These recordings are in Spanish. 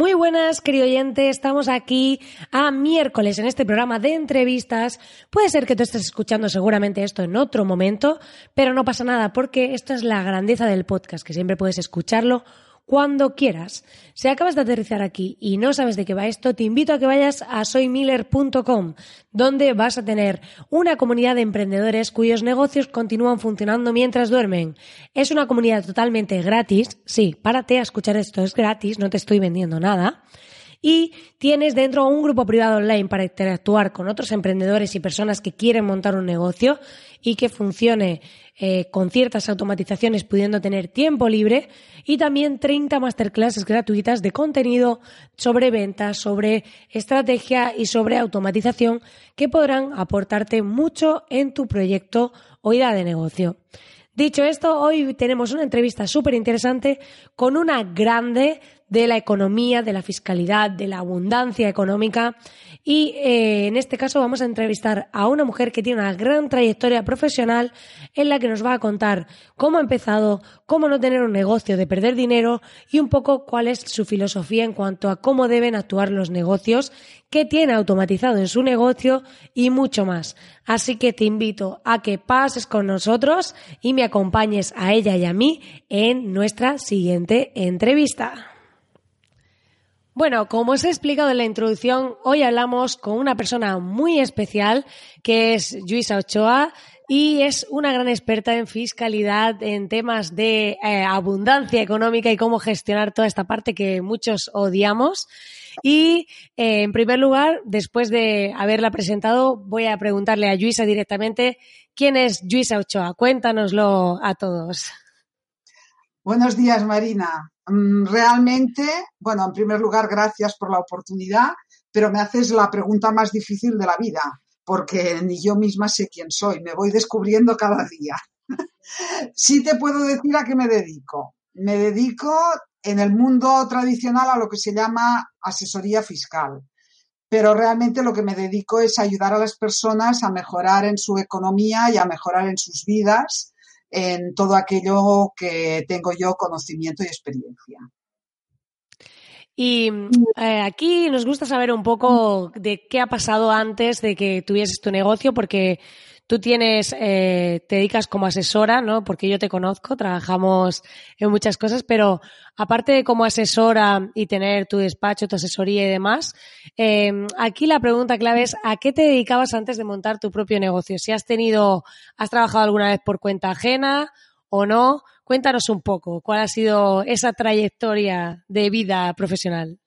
Muy buenas, querido oyente. Estamos aquí a miércoles en este programa de entrevistas. Puede ser que tú estés escuchando seguramente esto en otro momento, pero no pasa nada porque esta es la grandeza del podcast, que siempre puedes escucharlo cuando quieras. Si acabas de aterrizar aquí y no sabes de qué va esto, te invito a que vayas a soymiller.com, donde vas a tener una comunidad de emprendedores cuyos negocios continúan funcionando mientras duermen. Es una comunidad totalmente gratis. Sí, párate a escuchar esto, es gratis, no te estoy vendiendo nada y tienes dentro un grupo privado online para interactuar con otros emprendedores y personas que quieren montar un negocio y que funcione eh, con ciertas automatizaciones pudiendo tener tiempo libre y también 30 masterclasses gratuitas de contenido sobre ventas, sobre estrategia y sobre automatización que podrán aportarte mucho en tu proyecto o idea de negocio. Dicho esto, hoy tenemos una entrevista súper interesante con una grande de la economía, de la fiscalidad, de la abundancia económica. Y eh, en este caso vamos a entrevistar a una mujer que tiene una gran trayectoria profesional en la que nos va a contar cómo ha empezado, cómo no tener un negocio de perder dinero y un poco cuál es su filosofía en cuanto a cómo deben actuar los negocios, qué tiene automatizado en su negocio y mucho más. Así que te invito a que pases con nosotros y me acompañes a ella y a mí en nuestra siguiente entrevista. Bueno, como os he explicado en la introducción, hoy hablamos con una persona muy especial que es Luisa Ochoa y es una gran experta en fiscalidad, en temas de eh, abundancia económica y cómo gestionar toda esta parte que muchos odiamos. Y eh, en primer lugar, después de haberla presentado, voy a preguntarle a Luisa directamente quién es Luisa Ochoa. Cuéntanoslo a todos. Buenos días, Marina. Mm, realmente, bueno, en primer lugar, gracias por la oportunidad, pero me haces la pregunta más difícil de la vida, porque ni yo misma sé quién soy, me voy descubriendo cada día. sí te puedo decir a qué me dedico. Me dedico en el mundo tradicional a lo que se llama asesoría fiscal, pero realmente lo que me dedico es ayudar a las personas a mejorar en su economía y a mejorar en sus vidas en todo aquello que tengo yo conocimiento y experiencia. Y eh, aquí nos gusta saber un poco de qué ha pasado antes de que tuvieses tu negocio, porque Tú tienes, eh, te dedicas como asesora, ¿no? Porque yo te conozco, trabajamos en muchas cosas, pero aparte de como asesora y tener tu despacho, tu asesoría y demás, em, aquí la pregunta clave es ¿a qué te dedicabas antes de montar tu propio negocio? Si has tenido, has trabajado alguna vez por cuenta ajena o no, cuéntanos un poco cuál ha sido esa trayectoria de vida profesional.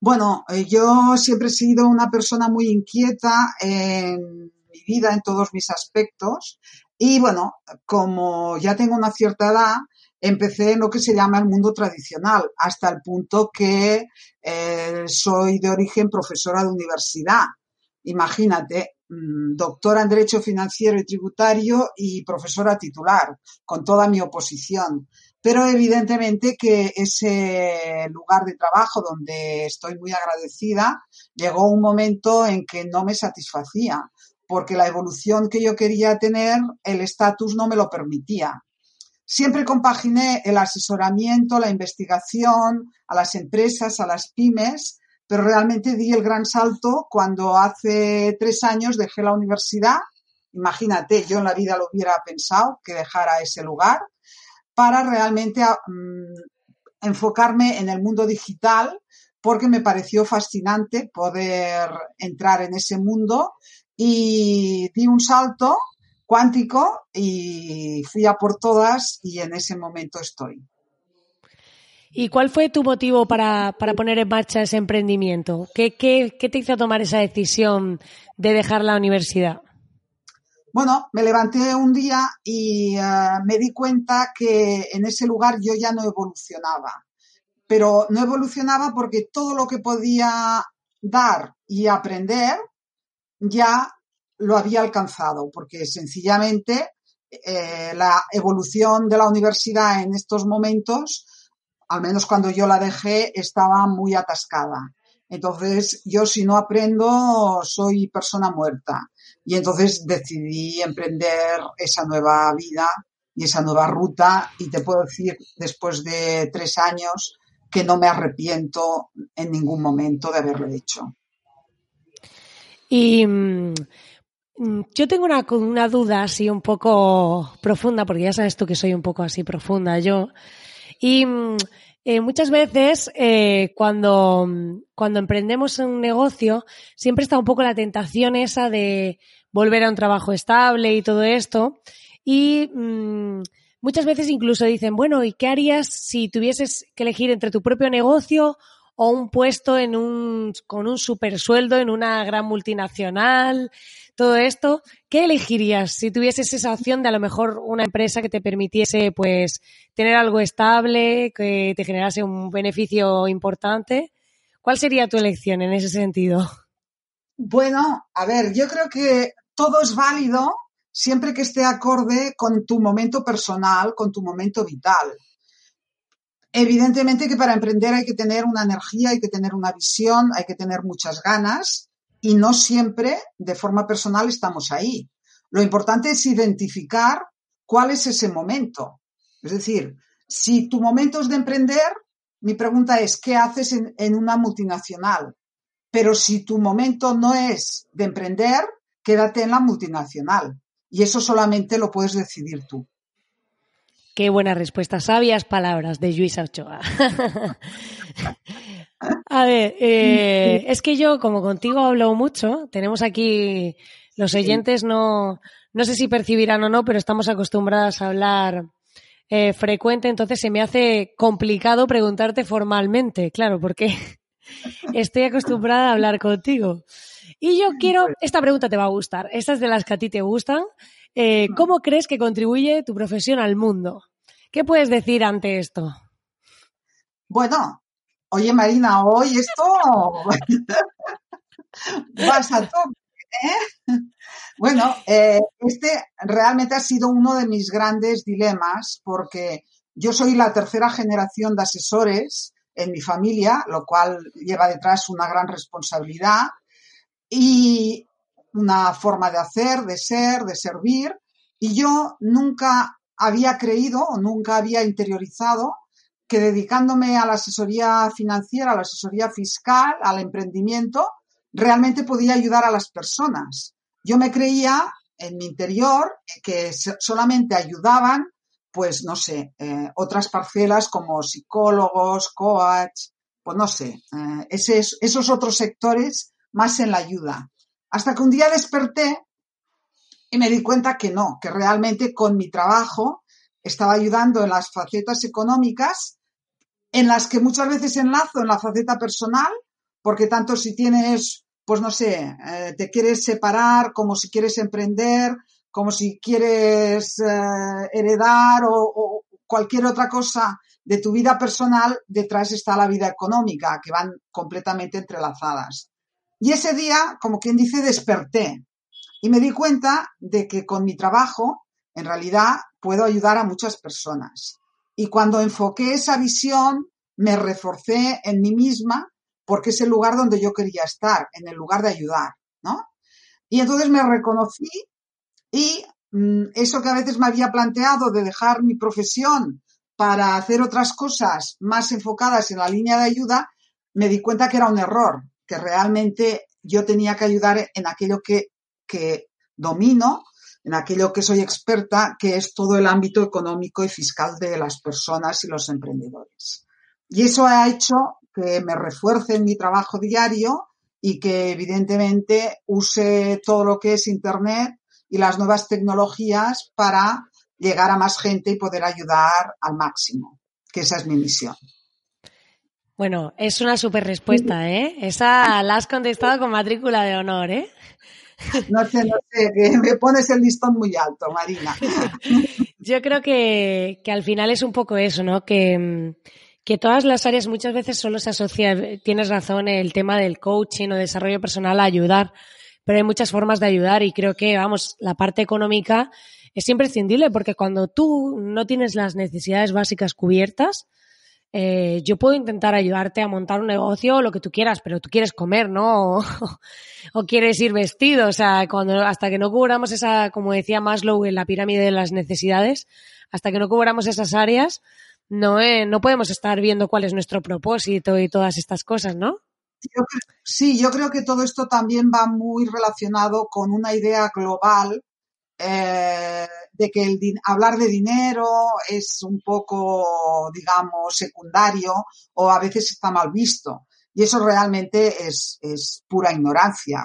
Bueno, eh, yo siempre he sido una persona muy inquieta en mi vida en todos mis aspectos. Y bueno, como ya tengo una cierta edad, empecé en lo que se llama el mundo tradicional, hasta el punto que eh, soy de origen profesora de universidad. Imagínate, mm, doctora en Derecho Financiero y Tributario y profesora titular, con toda mi oposición. Pero evidentemente que ese lugar de trabajo donde estoy muy agradecida, llegó un momento en que no me satisfacía porque la evolución que yo quería tener, el estatus no me lo permitía. Siempre compaginé el asesoramiento, la investigación a las empresas, a las pymes, pero realmente di el gran salto cuando hace tres años dejé la universidad. Imagínate, yo en la vida lo hubiera pensado que dejara ese lugar para realmente mm, enfocarme en el mundo digital porque me pareció fascinante poder entrar en ese mundo y di un salto cuántico y fui a por todas y en ese momento estoy. ¿Y cuál fue tu motivo para, poner en marcha ese emprendimiento? ¿Qué, te hizo tomar esa decisión de dejar la universidad? Bueno, me levanté un día y eh, me di cuenta que en ese lugar yo ya no evolucionaba. pero no evolucionaba porque todo lo que podía dar y aprender ya lo había alcanzado, porque sencillamente eh, la evolución de la universidad en estos momentos, al menos cuando yo la dejé, estaba muy atascada. Entonces, yo si no aprendo, soy persona muerta. Y entonces decidí emprender esa nueva vida y esa nueva ruta. Y te puedo decir, después de tres años, que no me arrepiento en ningún momento de haberlo hecho. Y mm, yo tengo una, una, duda así un poco profunda, porque ya sabes tú que soy un poco así profunda yo. Y mm, eh, muchas veces eh, cuando, cuando emprendemos un negocio, siempre está un poco la tentación esa de volver a un trabajo estable y todo esto. Y mm, muchas veces incluso dicen, bueno, ¿y qué harías si tuvieses que elegir entre tu propio negocio o un puesto en un, con un super sueldo en una gran multinacional? todo esto, ¿qué elegirías si tuvieses esa opción de a lo mejor una empresa que te permitiese pues tener algo estable, que te generase un beneficio importante? ¿Cuál sería tu elección en ese sentido? Bueno, a ver, yo creo que todo es válido siempre que esté acorde con tu momento personal, con tu momento vital. Evidentemente que para emprender hay que tener una energía, hay que tener una visión, hay que tener muchas ganas y no siempre de forma personal estamos ahí. Lo importante es identificar cuál es ese momento. Es decir, si tu momento es de emprender, mi pregunta es, ¿qué haces en, una multinacional? Pero si tu momento no es de emprender, quédate en la multinacional. Y eso solamente lo puedes decidir tú. Qué buena respuesta. Sabias palabras de Luisa Ochoa. A ver, eh, es que yo, como contigo hablo mucho, tenemos aquí los oyentes, no, no sé si percibirán o no, pero estamos acostumbradas a hablar eh, frecuente, entonces se me hace complicado preguntarte formalmente, claro, porque estoy acostumbrada a hablar contigo. Y yo quiero, esta pregunta te va a gustar, estas de las que a ti te gustan. Eh, ¿Cómo crees que contribuye tu profesión al mundo? ¿Qué puedes decir ante esto? Bueno, Oye, Marina, hoy esto vas ¿eh? Bueno, eh, este realmente ha sido uno de mis grandes dilemas porque yo soy la tercera generación de asesores en mi familia, lo cual lleva detrás una gran responsabilidad y una forma de hacer, de ser, de servir. Y yo nunca había creído o nunca había interiorizado que dedicándome a la asesoría financiera, a la asesoría fiscal, al emprendimiento, realmente podía ayudar a las personas. Yo me creía en mi interior que solamente ayudaban, pues no sé, eh, otras parcelas como psicólogos, coach, pues no sé, eh, esos otros sectores más en la ayuda. Hasta que un día desperté y me di cuenta que no, que realmente con mi trabajo estaba ayudando en las facetas económicas en las que muchas veces enlazo en la faceta personal, porque tanto si tienes, pues no sé, eh, te quieres separar, como si quieres emprender, como si quieres eh, heredar o, cualquier otra cosa de tu vida personal, detrás está la vida económica, que van completamente entrelazadas. Y ese día, como quien dice, desperté y me di cuenta de que con mi trabajo, en realidad, puedo ayudar a muchas personas. Y cuando enfoqué esa visión, me reforcé en mí misma porque es el lugar donde yo quería estar, en el lugar de ayudar, ¿no? Y entonces me reconocí y mm, eso que a veces me había planteado de dejar mi profesión para hacer otras cosas más enfocadas en la línea de ayuda, me di cuenta que era un error, que realmente yo tenía que ayudar en aquello que, que domino en aquello que soy experta, que es todo el ámbito económico y fiscal de las personas y los emprendedores. Y eso ha hecho que me refuerce en mi trabajo diario y que evidentemente use todo lo que es Internet y las nuevas tecnologías para llegar a más gente y poder ayudar al máximo, que esa es mi misión. Bueno, es una super respuesta, ¿eh? Esa la has contestado con matrícula de honor, ¿eh? No sé, no sé, que me pones el listón muy alto, Marina. Yo creo que, al final es un poco eso, ¿no? Que, que todas las áreas muchas veces solo se asocia, tienes razón, el tema del coaching o desarrollo personal a ayudar, pero hay muchas formas de ayudar y creo que, vamos, la parte económica es imprescindible porque cuando tú no tienes las necesidades básicas cubiertas, eh, yo puedo intentar ayudarte a montar un negocio lo que tú quieras, pero tú quieres comer, ¿no? O, o, quieres ir vestido, o sea, cuando hasta que no cubramos esa, como decía Maslow en la pirámide de las necesidades, hasta que no cubramos esas áreas, no, eh, no podemos estar viendo cuál es nuestro propósito y todas estas cosas, ¿no? sí, yo creo que todo esto también va muy relacionado con una idea global eh, de que el hablar de dinero es un poco, digamos, secundario o a veces está mal visto. Y eso realmente es, es pura ignorancia,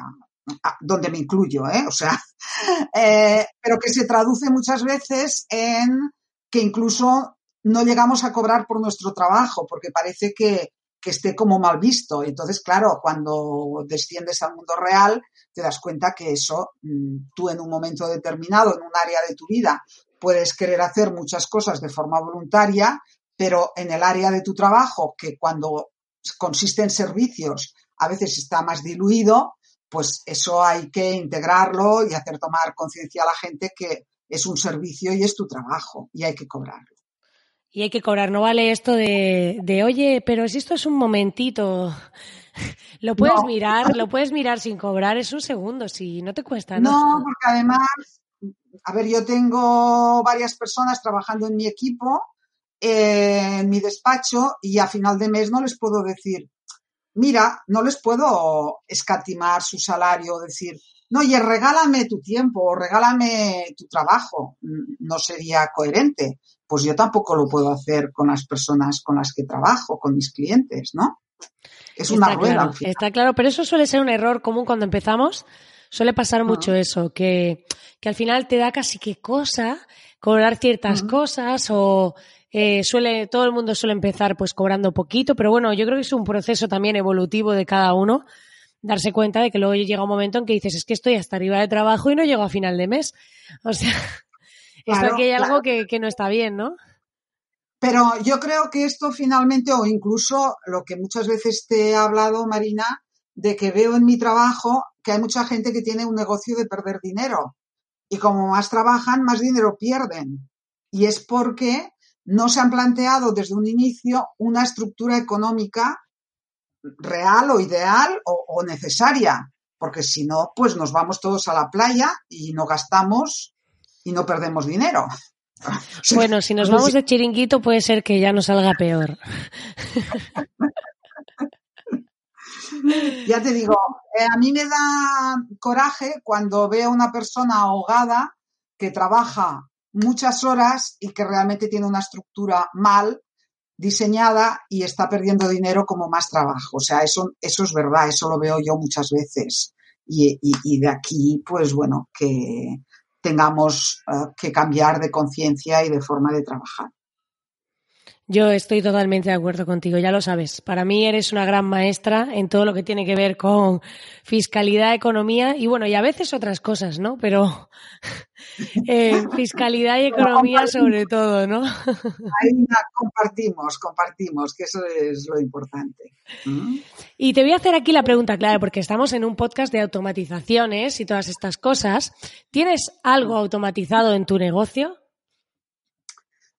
donde me incluyo, ¿eh? O sea, eh, pero que se traduce muchas veces en que incluso no llegamos a cobrar por nuestro trabajo, porque parece que, que esté como mal visto. Entonces, claro, cuando desciendes al mundo real, te das cuenta que eso, mm, tú en un momento determinado, en un área de tu vida, puedes querer hacer muchas cosas de forma voluntaria, pero en el área de tu trabajo, que cuando consiste en servicios, a veces está más diluido, pues eso hay que integrarlo y hacer tomar conciencia a la gente que es un servicio y es tu trabajo y hay que cobrarlo. Y hay que cobrar, no vale esto de, de oye, pero si esto es un momentito, lo puedes mirar, lo puedes mirar sin cobrar, es un segundo, si no te cuesta nada. No, porque además, a ver, yo tengo varias personas trabajando en mi equipo, eh, en mi despacho, y a final de mes no les puedo decir, mira, no les puedo escatimar su salario, decir, no, oye, regálame tu tiempo o regálame tu trabajo. No sería coherente pues yo tampoco lo puedo hacer con las personas con las que trabajo, con mis clientes, ¿no? Es una rueda. está claro, pero eso suele ser un error común cuando empezamos. Suele pasar mucho eso, que, que, al final te da casi que cosa cobrar ciertas cosas o eh, suele, todo el mundo suele empezar pues cobrando poquito, pero bueno, yo creo que es un proceso también evolutivo de cada uno darse cuenta de que luego llega un momento en que dices, es que estoy hasta arriba de trabajo y no llego a final de mes. O sea, Claro, que hay algo que, no está bien, ¿no? Pero yo creo que esto finalmente, o incluso lo que muchas veces te he hablado, Marina, de que veo en mi trabajo que hay mucha gente que tiene un negocio de perder dinero. Y como más trabajan, más dinero pierden. Y es porque no se han planteado desde un inicio una estructura económica real o ideal o, o necesaria. Porque si no, pues nos vamos todos a la playa y no gastamos y no perdemos dinero. Bueno, si nos vamos de chiringuito puede ser que ya nos salga peor. Ya te digo, eh, a mí me da coraje cuando veo a una persona ahogada que trabaja muchas horas y que realmente tiene una estructura mal diseñada y está perdiendo dinero como más trabajo. O sea, eso, eso es verdad, eso lo veo yo muchas veces. y de aquí, pues bueno, que, tengamos eh, que cambiar de conciencia y de forma de trabajar. Yo estoy totalmente de acuerdo contigo, ya lo sabes. Para mí eres una gran maestra en todo lo que tiene que ver con fiscalidad, economía y bueno, y a veces otras cosas, ¿no? Pero eh, fiscalidad y economía sobre todo, ¿no? Ahí compartimos, compartimos, que eso es lo importante. ¿Mm? Y te voy a hacer aquí la pregunta clara, porque estamos en un podcast de automatizaciones y todas estas cosas. ¿Tienes algo automatizado en tu negocio?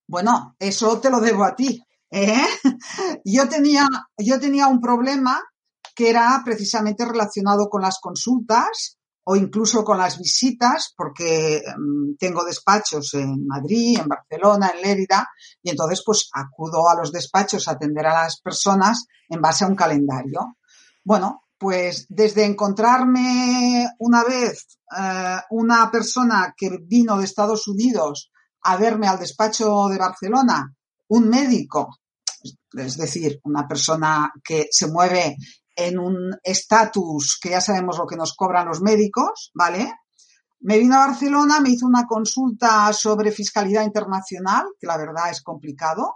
Bueno, eso te lo debo a ti. ¿eh? Yo, tenía, yo tenía un problema que era precisamente relacionado con las consultas o incluso con las visitas, porque mm, tengo despachos en Madrid, en Barcelona, en Lérida, y entonces pues acudo a los despachos a atender a las personas en base a un calendario. Bueno, pues desde encontrarme una vez eh, una persona que vino de Estados Unidos a verme al despacho de Barcelona un médico, es decir, una persona que se mueve en un estatus que ya sabemos lo que nos cobran los médicos, ¿vale? Me vino a Barcelona, me hizo una consulta sobre fiscalidad internacional, que la verdad es complicado,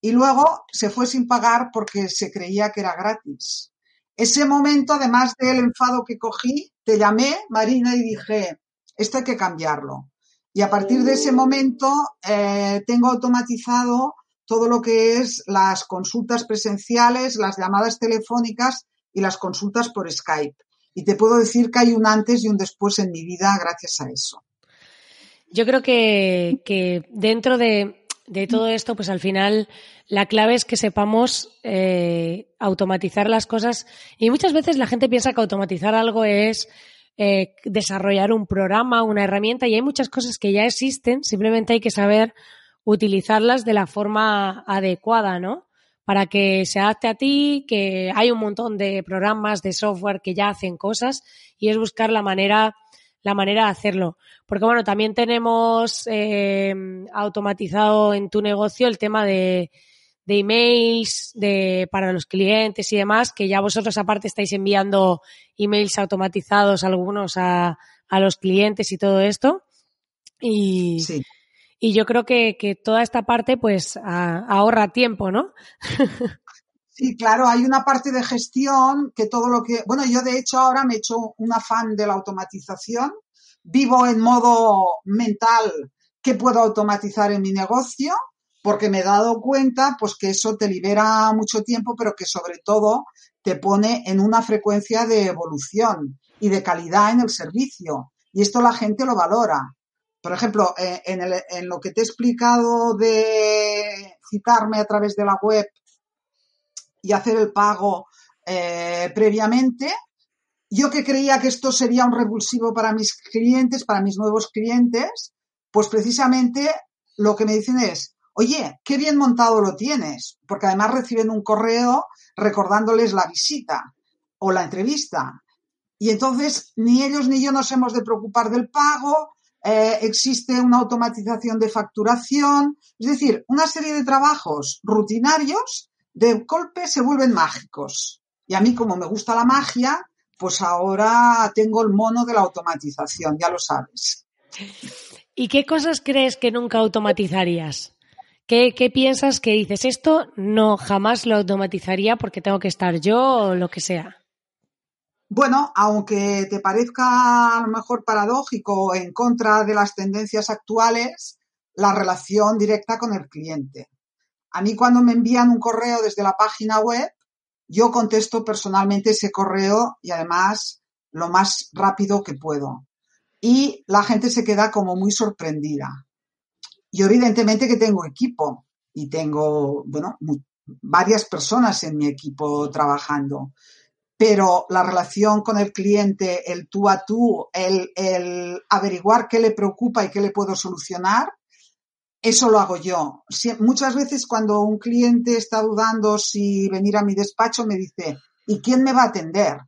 y luego se fue sin pagar porque se creía que era gratis. Ese momento, además del enfado que cogí, te llamé, Marina, y dije, esto hay que cambiarlo. Y a partir de ese momento eh, tengo automatizado todo lo que es las consultas presenciales, las llamadas telefónicas y las consultas por Skype. Y te puedo decir que hay un antes y un después en mi vida gracias a eso. Yo creo que, dentro de, todo esto, pues al final la clave es que sepamos eh, automatizar las cosas. Y muchas veces la gente piensa que automatizar algo es eh, desarrollar un programa, una herramienta, y hay muchas cosas que ya existen, simplemente hay que saber utilizarlas de la forma adecuada, ¿no? Para que se adapte a ti, que hay un montón de programas, de software que ya hacen cosas, y es buscar la manera, la manera de hacerlo. Porque bueno, también tenemos eh, automatizado en tu negocio el tema de, de emails de, para los clientes y demás, que ya vosotros aparte estáis enviando emails automatizados algunos a, a los clientes y todo esto. Y, y yo creo que, que, toda esta parte pues ahorra tiempo, ¿no? Sí, claro, hay una parte de gestión que todo lo que, bueno, yo de hecho ahora me he hecho un afán de la automatización, vivo en modo mental qué puedo automatizar en mi negocio porque me he dado cuenta pues que eso te libera mucho tiempo, pero que sobre todo te pone en una frecuencia de evolución y de calidad en el servicio. Y esto la gente lo valora. Por ejemplo, eh, en, lo que te he explicado de citarme a través de la web y hacer el pago eh, previamente, yo que creía que esto sería un revulsivo para mis clientes, para mis nuevos clientes, pues precisamente lo que me dicen es, oye, qué bien montado lo tienes, porque además reciben un correo recordándoles la visita o la entrevista. Y entonces ni ellos ni yo nos hemos de preocupar del pago, eh, existe una automatización de facturación, es decir, una serie de trabajos rutinarios de golpe se vuelven mágicos. Y a mí, como me gusta la magia, pues ahora tengo el mono de la automatización, ya lo sabes. ¿Y qué cosas crees que nunca automatizarías? ¿Qué, piensas que dices? Esto no jamás lo automatizaría porque tengo que estar yo o lo que sea. Bueno, aunque te parezca a lo mejor paradójico en contra de las tendencias actuales, la relación directa con el cliente. A mí cuando me envían un correo desde la página web, yo contesto personalmente ese correo y además lo más rápido que puedo. Y la gente se queda como muy sorprendida. Yo evidentemente que tengo equipo y tengo, bueno, varias personas en mi equipo trabajando, pero la relación con el cliente, el tú a tú, el, el averiguar qué le preocupa y qué le puedo solucionar, eso lo hago yo. muchas veces cuando un cliente está dudando si venir a mi despacho me dice, ¿y quién me va a atender?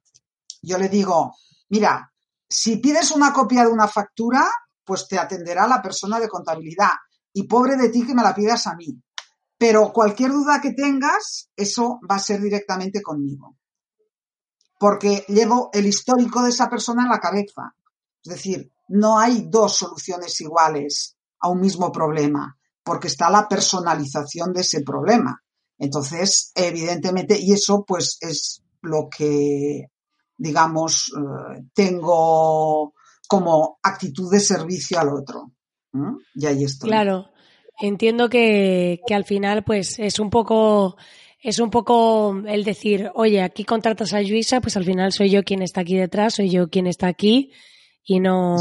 Yo le digo, mira, si pides una copia de una factura, pues te atenderá la persona de contabilidad y pobre de ti que me la pidas a mí. Pero cualquier duda que tengas, eso va a ser directamente conmigo. Porque llevo el histórico de esa persona en la cabeza. Es decir, no hay dos soluciones iguales a un mismo problema, porque está la personalización de ese problema. Entonces, evidentemente, y eso pues es lo que, digamos, eh, tengo como actitud de servicio al otro. Y ahí estoy. Claro, entiendo que, que, al final pues es un poco es un poco el decir, oye, aquí contratas a Luisa, pues al final soy yo quien está aquí detrás, soy yo quien está aquí y no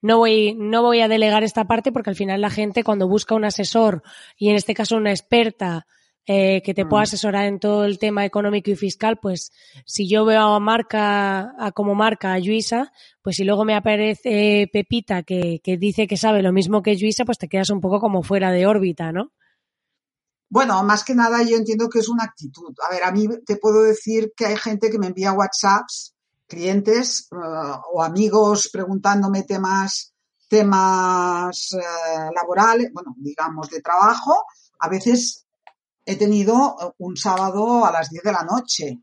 no voy no voy a delegar esta parte porque al final la gente cuando busca un asesor y en este caso una experta eh, que te pueda mm. asesorar en todo el tema económico y fiscal, pues si yo veo a marca, a como marca a Luisa, pues si luego me aparece Pepita que, que dice que sabe lo mismo que Luisa, pues te quedas un poco como fuera de órbita, ¿no? Bueno, más que nada yo entiendo que es una actitud. A ver, a mí te puedo decir que hay gente que me envía WhatsApps, clientes uh, o amigos preguntándome temas, temas laborales, bueno, digamos de trabajo. A veces he tenido eh, un sábado a las 10 de la noche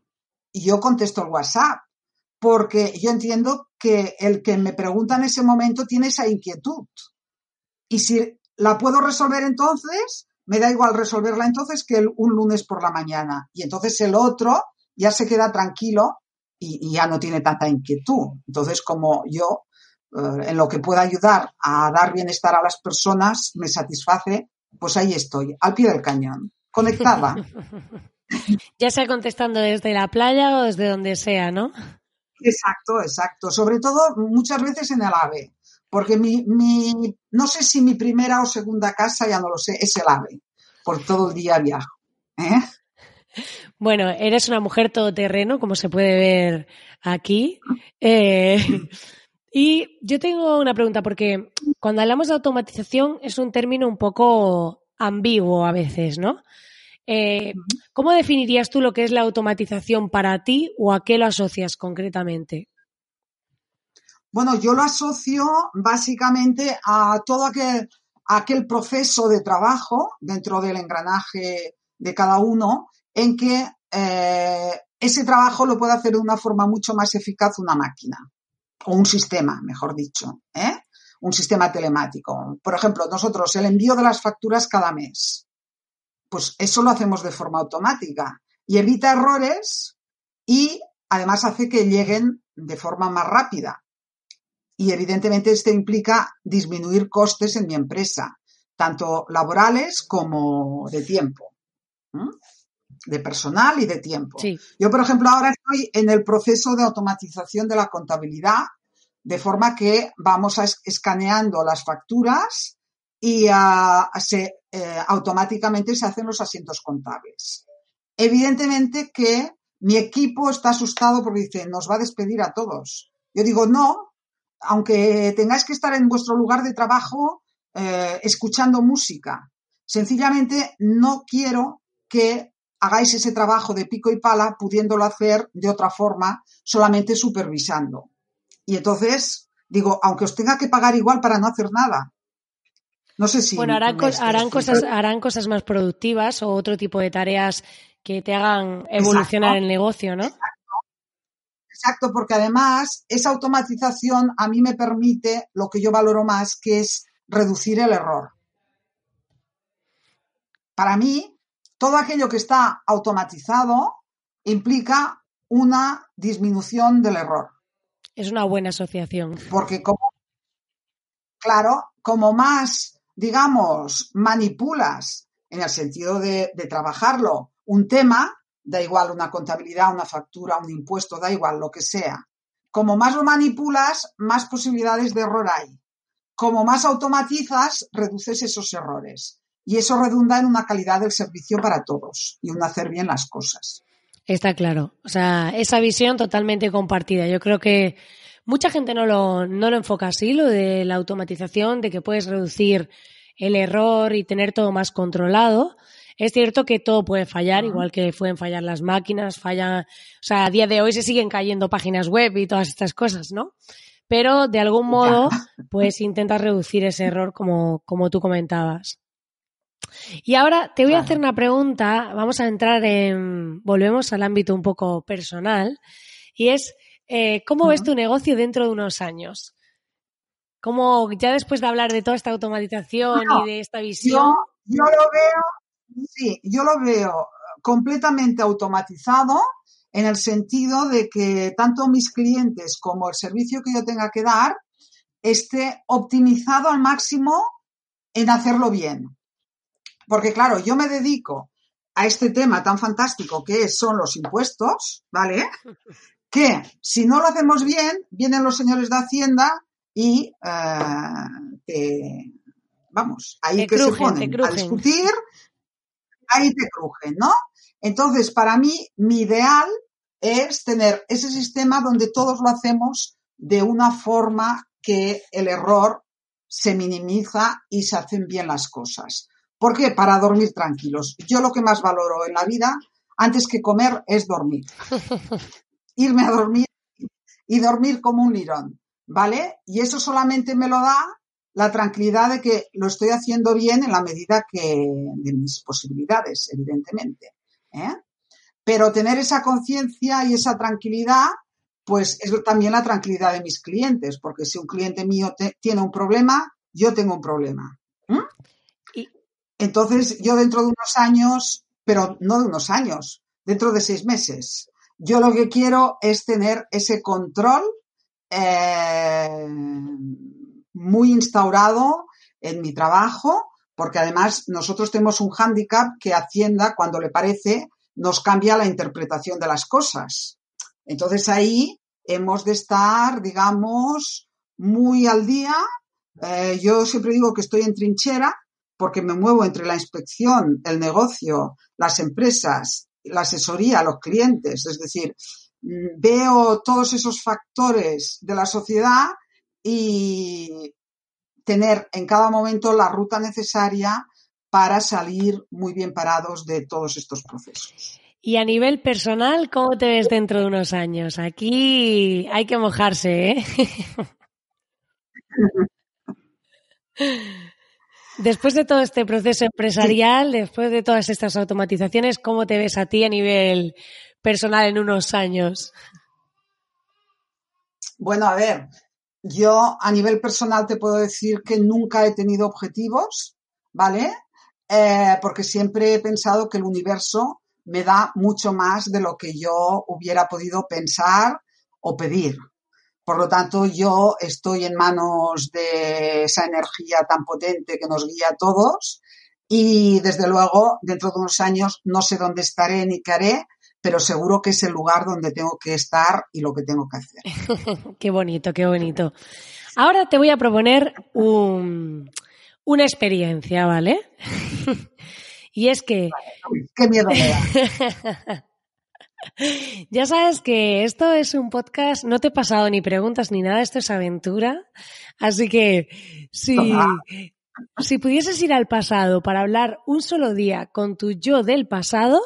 y yo contesto el WhatsApp porque yo entiendo que el que me pregunta en ese momento tiene esa inquietud. Y si la puedo resolver entonces, me da igual resolverla entonces que un lunes por la mañana. Y entonces el otro ya se queda tranquilo y, ya no tiene tanta inquietud. Entonces, como yo, eh, en lo que pueda ayudar a dar bienestar a las personas, me satisface pues ahí estoy, al pie del cañón, conectada. ya sea contestando desde la playa o desde donde sea, ¿no? Exacto, exacto. Sobre todo muchas veces en el AVE, porque mi, mi, no sé si mi primera o segunda casa, ya no lo sé, es el AVE, por todo el día viajo. ¿eh? Bueno, eres una mujer todoterreno, como se puede ver aquí. Eh, y yo tengo una pregunta, porque cuando hablamos de automatización es un término un poco ambiguo a veces, ¿no? Eh, ¿Cómo definirías tú lo que es la automatización para ti o a qué lo asocias concretamente? Bueno, yo lo asocio básicamente a todo aquel, aquel proceso de trabajo dentro del engranaje de cada uno en que eh, ese trabajo lo puede hacer de una forma mucho más eficaz una máquina o un sistema, mejor dicho, ¿eh? Un sistema telemático. Por ejemplo, nosotros el envío de las facturas cada mes pues eso lo hacemos de forma automática y evita errores y además hace que lleguen de forma más rápida. Y evidentemente esto implica disminuir costes en mi empresa, tanto laborales como de tiempo, de personal y de tiempo. Yo, por ejemplo, ahora estoy en el proceso de automatización de la contabilidad, de forma que vamos a escaneando las facturas y se, eh, automáticamente se hacen los asientos contables. Evidentemente que mi equipo está asustado porque dice, nos va a despedir a todos. Yo digo, no, aunque tengáis que estar en vuestro lugar de trabajo eh, escuchando música. Sencillamente no quiero que hagáis ese trabajo de pico y pala pudiéndolo hacer de otra forma, solamente supervisando. Y entonces digo, aunque os tenga que pagar igual para no hacer nada, no sé si. Bueno, harán, cosas, harán cosas más productivas o otro tipo de tareas que te hagan evolucionar el negocio, ¿no? Exacto. porque además esa automatización a mí me permite lo que yo valoro más, que es reducir el error. Para mí, todo aquello que está automatizado implica una disminución del error. Es una buena asociación. Porque como, claro, como más digamos, manipulas en el sentido de, trabajarlo un tema, da igual una contabilidad, una factura, un impuesto, da igual lo que sea. Como más lo manipulas, más posibilidades de error hay. Como más automatizas, reduces esos errores. Y eso redunda en una calidad del servicio para todos y un hacer bien las cosas. Está claro. O sea, esa visión totalmente compartida. Yo creo que Mucha gente no lo, no lo enfoca así, lo de la automatización, de que puedes reducir el error y tener todo más controlado. Es cierto que todo puede fallar, igual que pueden fallar las máquinas, fallan, o sea, a día de hoy se siguen cayendo páginas web y todas estas cosas, ¿no? Pero de algún modo, pues intentas reducir ese error como, como tú comentabas. Y ahora te voy a hacer una pregunta, vamos a entrar en, volvemos al ámbito un poco personal, y es, eh, ¿Cómo ves tu negocio dentro de unos años? ¿Cómo, ya después de hablar de toda esta automatización y de esta visión? Yo, lo veo, sí, yo lo veo completamente automatizado en el sentido de que tanto mis clientes como el servicio que yo tenga que dar esté optimizado al máximo en hacerlo bien. Porque claro, yo me dedico a este tema tan fantástico que son los impuestos, ¿vale? que si no lo hacemos bien, vienen los señores de Hacienda y eh, vamos, ahí que se ponen a discutir, ahí te crujen, ¿no? Entonces, para mí, mi ideal es tener ese sistema donde todos lo hacemos de una forma que el error se minimiza y se hacen bien las cosas. ¿Por qué? Para dormir tranquilos. Yo lo que más valoro en la vida, antes que comer, es dormir. irme a dormir y dormir como un lirón, ¿vale? Y eso solamente me lo da la tranquilidad de que lo estoy haciendo bien en la medida que de mis posibilidades, evidentemente. ¿eh? Pero tener esa conciencia y esa tranquilidad, pues es también la tranquilidad de mis clientes, porque si un cliente mío tiene un problema, yo tengo un problema. Entonces, yo dentro de unos años, pero no de unos años, dentro de seis meses, yo lo que quiero es tener ese control eh, muy instaurado en mi trabajo porque además nosotros tenemos un hándicap que Hacienda, cuando le parece, nos cambia la interpretación de las cosas. Entonces ahí hemos de estar, digamos, muy al día. Eh, yo siempre digo que estoy en trinchera porque me muevo entre la inspección, el negocio, las empresas, la asesoría, los clientes. Es decir, mm, veo todos esos factores de la sociedad y tener en cada momento la ruta necesaria para salir muy bien parados de todos estos procesos. Y a nivel personal, ¿cómo te ves dentro de unos años? Aquí hay que mojarse, ¿eh? Después de todo este proceso empresarial, después de todas estas automatizaciones, ¿cómo te ves a ti a nivel personal en unos años? Bueno, a ver, yo a nivel personal te puedo decir que nunca he tenido objetivos, ¿vale? Eh, porque siempre he pensado que el universo me da mucho más de lo que yo hubiera podido pensar o pedir. Por lo tanto, yo estoy en manos de esa energía tan potente que nos guía a todos y desde luego, dentro de unos años, no sé dónde estaré ni qué haré, pero seguro que es el lugar donde tengo que estar y lo que tengo que hacer. qué bonito, qué bonito. Ahora te voy a proponer un, una experiencia, ¿vale? y es que... qué miedo me da. Ya sabes que esto es un podcast, no te he pasado ni preguntas ni nada, esto es aventura. Así que si, si pudieses ir al pasado para hablar un solo día con tu yo del pasado,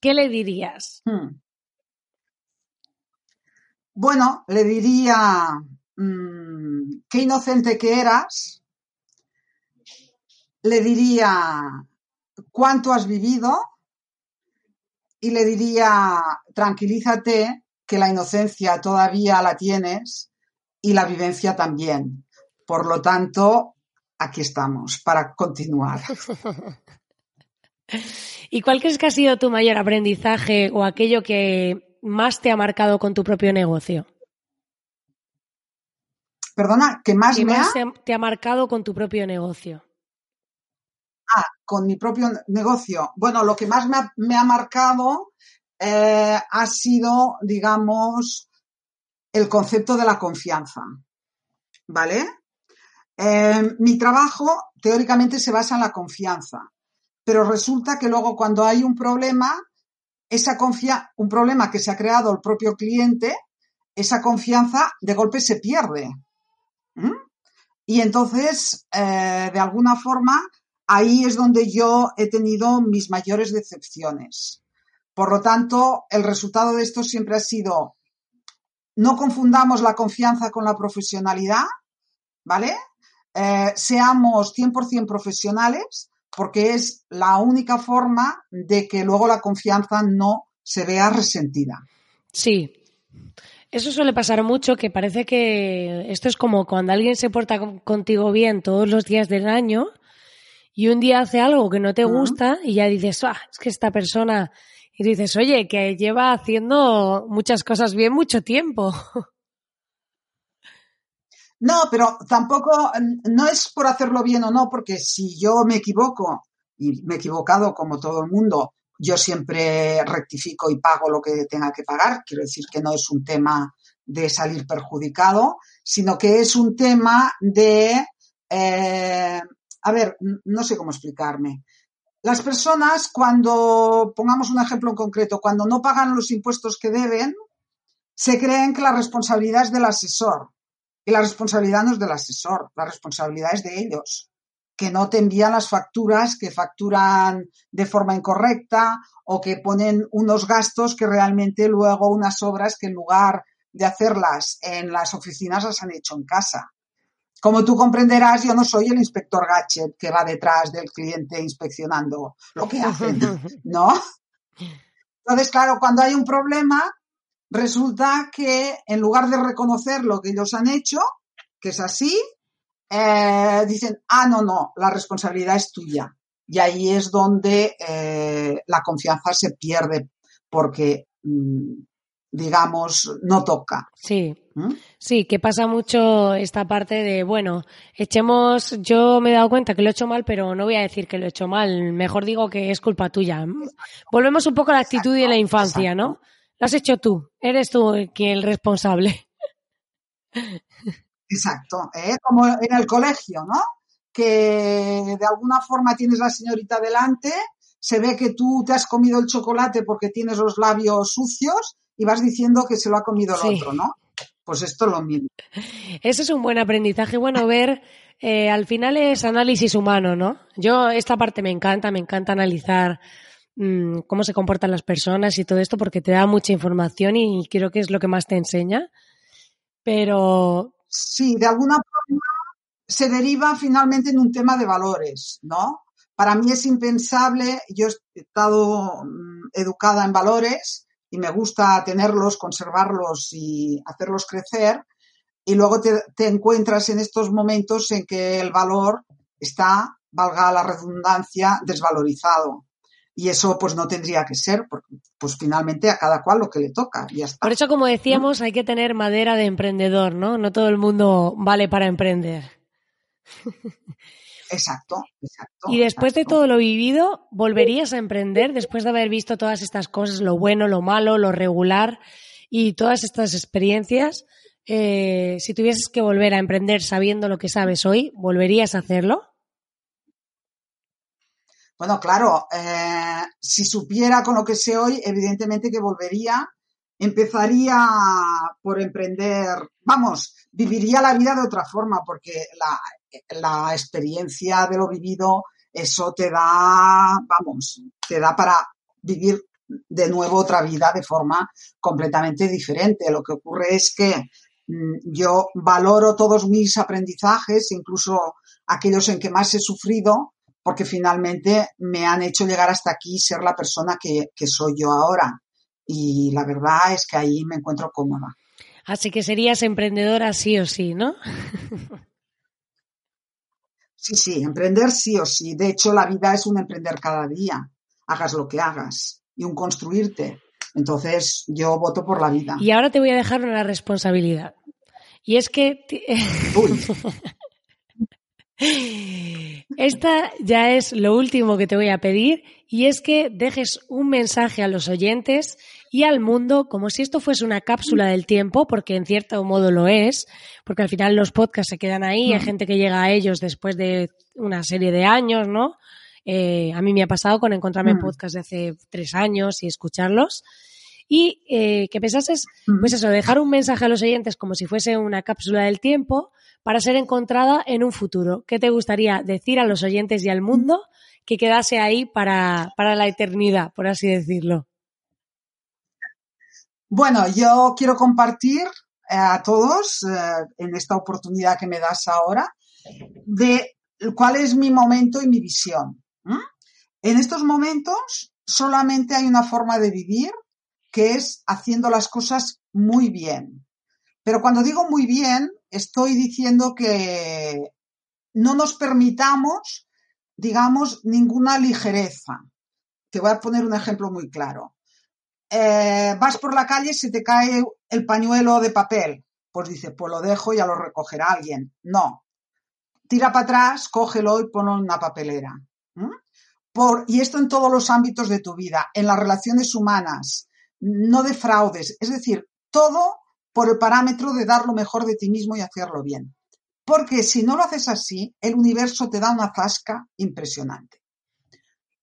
¿qué le dirías? Hmm. Bueno, le diría, mm, qué inocente que eras. Le diría, ¿cuánto has vivido? Y le diría, tranquilízate, que la inocencia todavía la tienes y la vivencia también. Por lo tanto, aquí estamos para continuar. ¿Y cuál crees que ha sido tu mayor aprendizaje o aquello que más te ha marcado con tu propio negocio? Perdona, ¿qué más me más te ha marcado con tu propio negocio? Ah, con mi propio negocio. Bueno, lo que más me ha, marcado eh, ha sido, digamos, el concepto de la confianza. ¿Vale? Eh, mi trabajo teóricamente se basa en la confianza, pero resulta que luego cuando hay un problema, esa confianza, un problema que se ha creado el propio cliente, esa confianza de golpe se pierde. Y entonces, eh, de alguna forma, ahí es donde yo he tenido mis mayores decepciones. Por lo tanto, el resultado de esto siempre ha sido, no confundamos la confianza con la profesionalidad, ¿vale? Eh, seamos 100% profesionales porque es la única forma de que luego la confianza no se vea resentida. Sí, eso suele pasar mucho, que parece que esto es como cuando alguien se porta contigo bien todos los días del año y un día hace algo que no te gusta y ya dices, ah, es que esta persona, y dices, oye, que lleva haciendo muchas cosas bien mucho tiempo. No, pero tampoco, no es por hacerlo bien o no, porque si yo me equivoco, y me he equivocado como todo el mundo, yo siempre rectifico y pago lo que tenga que pagar. Quiero decir que no es un tema de salir perjudicado, sino que es un tema de eh, a ver, no sé cómo explicarme. Las personas, cuando, pongamos un ejemplo en concreto, cuando no pagan los impuestos que deben, se creen que la responsabilidad es del asesor. Y la responsabilidad no es del asesor, la responsabilidad es de ellos, que no te envían las facturas, que facturan de forma incorrecta o que ponen unos gastos que realmente luego unas obras que en lugar de hacerlas en las oficinas las han hecho en casa. Como tú comprenderás, yo no soy el inspector gadget que va detrás del cliente inspeccionando lo que hacen, ¿no? Entonces, claro, cuando hay un problema, resulta que en lugar de reconocer lo que ellos han hecho, que es así, eh, dicen, ah, no, no, la responsabilidad es tuya. Y ahí es donde eh, la confianza se pierde, porque mm, digamos, no toca. Sí. ¿Mm? Sí, que pasa mucho esta parte de, bueno, echemos, yo me he dado cuenta que lo he hecho mal, pero no voy a decir que lo he hecho mal, mejor digo que es culpa tuya. Volvemos un poco a la actitud de la infancia, ¿no? Lo has hecho tú, eres tú quien el responsable. Exacto, ¿eh? como en el colegio, ¿no? Que de alguna forma tienes la señorita delante, se ve que tú te has comido el chocolate porque tienes los labios sucios y vas diciendo que se lo ha comido el otro, ¿no? Pues esto es lo mismo. Eso es un buen aprendizaje. Bueno, ver, eh, al final es análisis humano, ¿no? Yo esta parte me encanta, me encanta analizar mm, cómo se comportan las personas y todo esto porque te da mucha información y creo que es lo que más te enseña. Pero... Sí, de alguna forma se deriva finalmente en un tema de valores, ¿no? Para mí es impensable, yo he estado mm, educada en valores y me gusta tenerlos, conservarlos y hacerlos crecer, y luego te, te encuentras en estos momentos en que el valor está, valga la redundancia, desvalorizado y eso pues no tendría que ser, porque pues finalmente a cada cual lo que le toca, y ya está. Por eso, como decíamos, hay que tener madera de emprendedor, ¿no? No todo el mundo vale para emprender. Exacto, exacto. Y después de todo lo vivido, ¿volverías a emprender después de haber visto todas estas cosas, lo bueno, lo malo, lo regular y todas estas experiencias? Eh, si tuvieses que volver a emprender sabiendo lo que sabes hoy, ¿volverías a hacerlo? Bueno, claro, eh, si supiera con lo que sé hoy, evidentemente que volvería, empezaría por emprender, vamos, viviría la vida de otra forma, porque la, la experiencia de lo vivido, eso te da, vamos, te da para vivir de nuevo otra vida de forma completamente diferente. Lo que ocurre es que mm, yo valoro todos mis aprendizajes, incluso aquellos en que más he sufrido, porque finalmente me han hecho llegar hasta aquí y ser la persona que, soy yo ahora. Y la verdad es que ahí me encuentro cómoda. Así que serías emprendedora sí o sí, ¿no? Sí, sí, emprender sí o sí. De hecho, la vida es un emprender cada día, hagas lo que hagas, y un construirte. Entonces, yo voto por la vida. Y ahora te voy a dejar una responsabilidad. Y es que... Uy. Esta ya es lo último que te voy a pedir y es que dejes un mensaje a los oyentes y al mundo como si esto fuese una cápsula del tiempo, porque en cierto modo lo es, porque al final los podcasts se quedan ahí, hay gente que llega a ellos después de una serie de años, ¿no? Eh, a mí me ha pasado con encontrarme en podcasts de hace tres años y escucharlos. Y eh, que pensases, pues eso, dejar un mensaje a los oyentes como si fuese una cápsula del tiempo, para ser encontrada en un futuro. ¿Qué te gustaría decir a los oyentes y al mundo que quedase ahí para, la eternidad, por así decirlo? Bueno, yo quiero compartir eh, a todos eh, en esta oportunidad que me das ahora de cuál es mi momento y mi visión. En estos momentos solamente hay una forma de vivir que es haciendo las cosas muy bien. Pero cuando digo muy bien, estoy diciendo que no nos permitamos, digamos, ninguna ligereza. Te voy a poner un ejemplo muy claro. Eh, vas por la calle y se te cae el pañuelo de papel. Pues dices, pues lo dejo y ya lo recogerá alguien. No. Tira para atrás, cógelo y ponlo en una papelera. Y esto en todos los ámbitos de tu vida, en las relaciones humanas, no defraudes. Es decir, todo por el parámetro de dar lo mejor de ti mismo y hacerlo bien. Porque si no lo haces así, el universo te da una zasca impresionante.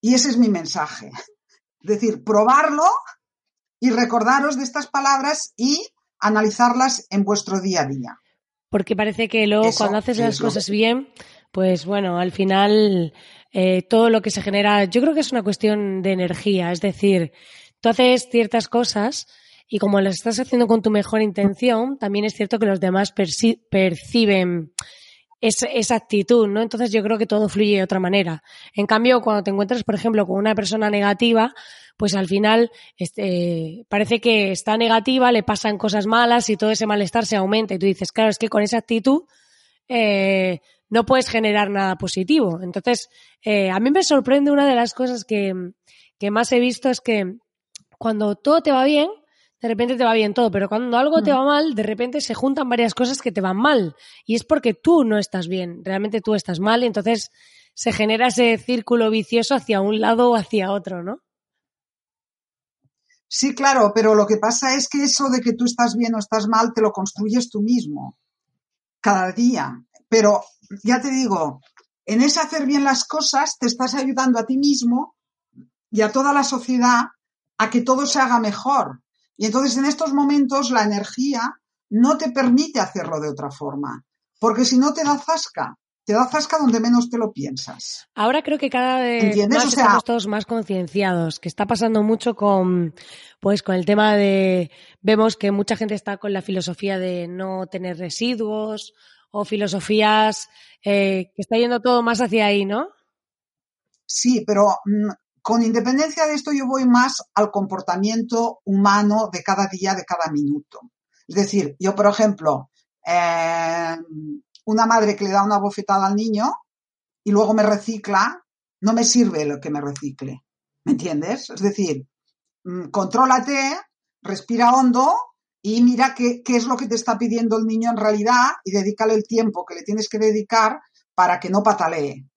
Y ese es mi mensaje. Es decir, probarlo y recordaros de estas palabras y analizarlas en vuestro día a día. Porque parece que luego cuando haces las cosas bien, pues bueno, al final eh, todo lo que se genera, yo creo que es una cuestión de energía. Es decir, tú haces ciertas cosas y como lo estás haciendo con tu mejor intención, también es cierto que los demás perciben esa, actitud, ¿no? Entonces yo creo que todo fluye de otra manera. En cambio, cuando te encuentras, por ejemplo, con una persona negativa, pues al final este, parece que está negativa, le pasan cosas malas y todo ese malestar se aumenta. Y tú dices, claro, es que con esa actitud eh, no puedes generar nada positivo. Entonces, eh, a mí me sorprende una de las cosas que, que más he visto es que cuando todo te va bien, de repente te va bien todo, pero cuando algo te Mm. va mal, de repente se juntan varias cosas que te van mal. Y es porque tú no estás bien, realmente tú estás mal, y entonces se genera ese círculo vicioso hacia un lado o hacia otro, ¿no? Sí, claro, pero lo que pasa es que eso de que tú estás bien o estás mal te lo construyes tú mismo, cada día. Pero ya te digo, en ese hacer bien las cosas te estás ayudando a ti mismo y a toda la sociedad a que todo se haga mejor. Y entonces en estos momentos la energía no te permite hacerlo de otra forma, porque si no te da zasca, te da zasca donde menos te lo piensas. Ahora creo que cada vez ¿Entiendes? más O sea- estamos todos más concienciados, que está pasando mucho con, pues, con el tema de, vemos que mucha gente está con la filosofía de no tener residuos o filosofías eh, que está yendo todo más hacia ahí, ¿no? Sí, pero mm, con independencia de esto yo voy más al comportamiento humano de cada día, de cada minuto. Es decir, yo, por ejemplo, eh, una madre que le da una bofetada al niño y luego me recicla, no me sirve lo que me recicle. ¿Me entiendes? Es decir, mm, contrólate, respira hondo y mira qué, qué es lo que te está pidiendo el niño en realidad y dedícale el tiempo que le tienes que dedicar para que no patalee.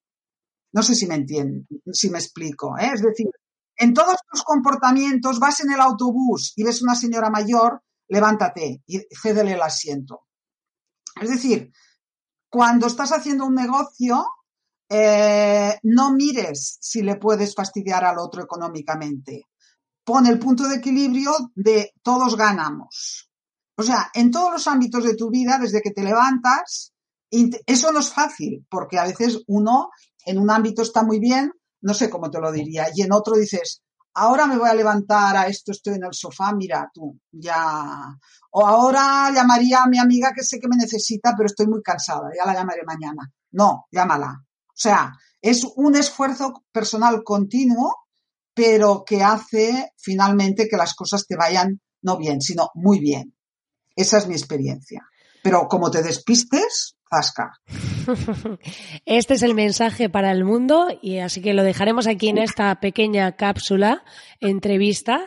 No sé si me entienden, si me explico. ¿eh? Es decir, en todos tus comportamientos vas en el autobús y ves una señora mayor, levántate y cédele el asiento. Es decir, cuando estás haciendo un negocio, eh, no mires si le puedes fastidiar al otro económicamente. Pon el punto de equilibrio de todos ganamos. O sea, en todos los ámbitos de tu vida, desde que te levantas, eso no es fácil, porque a veces uno en un ámbito está muy bien, no sé cómo te lo diría, y en otro dices, ahora me voy a levantar a esto, estoy en el sofá, mira tú, ya. O ahora llamaría a mi amiga que sé que me necesita, pero estoy muy cansada, ya la llamaré mañana. No, llámala. O sea, es un esfuerzo personal continuo, pero que hace finalmente que las cosas te vayan no bien, sino muy bien. Esa es mi experiencia. Pero como te despistes, zasca. Este es el mensaje para el mundo y así que lo dejaremos aquí en esta pequeña cápsula, entrevista.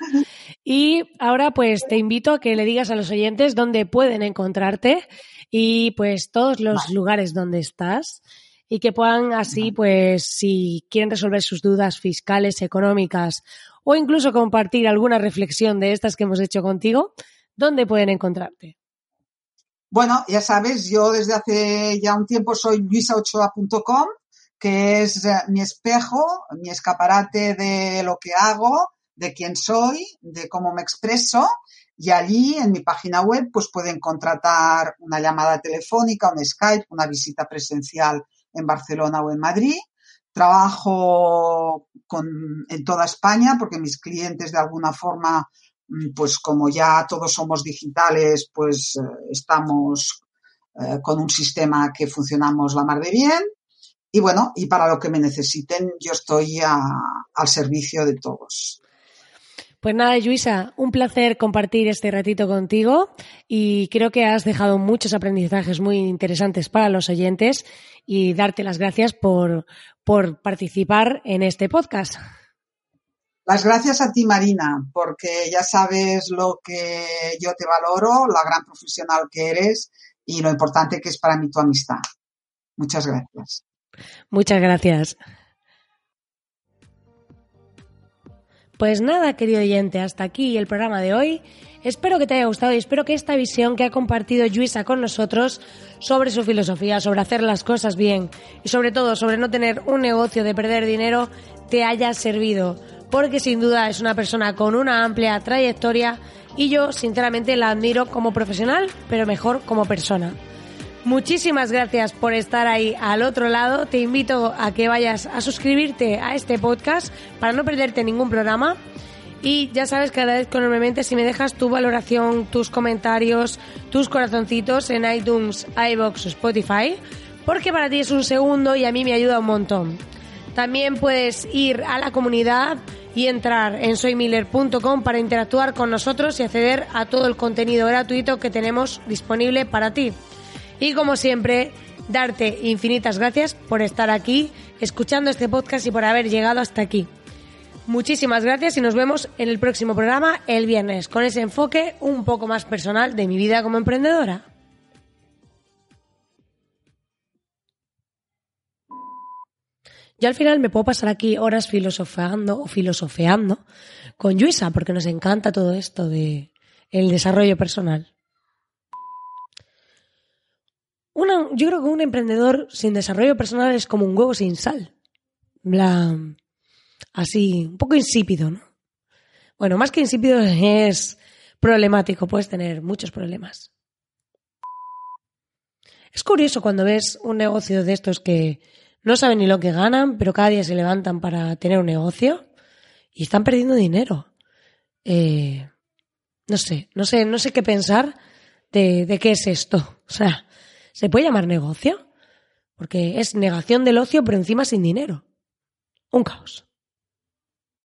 Y ahora pues te invito a que le digas a los oyentes dónde pueden encontrarte y pues todos los Vale. lugares donde estás y que puedan así pues si quieren resolver sus dudas fiscales, económicas o incluso compartir alguna reflexión de estas que hemos hecho contigo, ¿dónde pueden encontrarte? Bueno, ya sabes, yo desde hace ya un tiempo soy luisaochoa.com, que es eh, mi espejo, mi escaparate de lo que hago, de quién soy, de cómo me expreso. Y allí, en mi página web, pues pueden contratar una llamada telefónica, un Skype, una visita presencial en Barcelona o en Madrid. Trabajo en toda España porque mis clientes de alguna forma pues como ya todos somos digitales, pues eh, estamos eh, con un sistema que funcionamos la mar de bien. Y bueno, y para lo que me necesiten, yo estoy al servicio de todos. Pues nada, Luisa, un placer compartir este ratito contigo y creo que has dejado muchos aprendizajes muy interesantes para los oyentes y darte las gracias por, por participar en este podcast. Las gracias a ti, Marina, porque ya sabes lo que yo te valoro, la gran profesional que eres y lo importante que es para mí tu amistad. Muchas gracias. Muchas gracias. Pues nada, querido oyente, hasta aquí el programa de hoy. Espero que te haya gustado y espero que esta visión que ha compartido Luisa con nosotros sobre su filosofía, sobre hacer las cosas bien y sobre todo sobre no tener un negocio de perder dinero, te haya servido. Porque sin duda es una persona con una amplia trayectoria y yo sinceramente la admiro como profesional, pero mejor como persona. Muchísimas gracias por estar ahí al otro lado. Te invito a que vayas a suscribirte a este podcast para no perderte ningún programa. Y ya sabes que agradezco enormemente si me dejas tu valoración, tus comentarios, tus corazoncitos en iTunes, iBox o Spotify, porque para ti es un segundo y a mí me ayuda un montón. También puedes ir a la comunidad y entrar en soymiller.com para interactuar con nosotros y acceder a todo el contenido gratuito que tenemos disponible para ti. Y como siempre, darte infinitas gracias por estar aquí, escuchando este podcast y por haber llegado hasta aquí. Muchísimas gracias y nos vemos en el próximo programa el viernes con ese enfoque un poco más personal de mi vida como emprendedora. Yo al final me puedo pasar aquí horas filosofando o filosofeando con Luisa porque nos encanta todo esto de el desarrollo personal. Una, yo creo que un emprendedor sin desarrollo personal es como un huevo sin sal. La, así, un poco insípido, ¿no? Bueno, más que insípido es problemático, puedes tener muchos problemas. Es curioso cuando ves un negocio de estos que no saben ni lo que ganan, pero cada día se levantan para tener un negocio y están perdiendo dinero. Eh, no sé, no sé, no sé qué pensar de, de qué es esto. O sea, ¿se puede llamar negocio? Porque es negación del ocio, pero encima sin dinero. Un caos.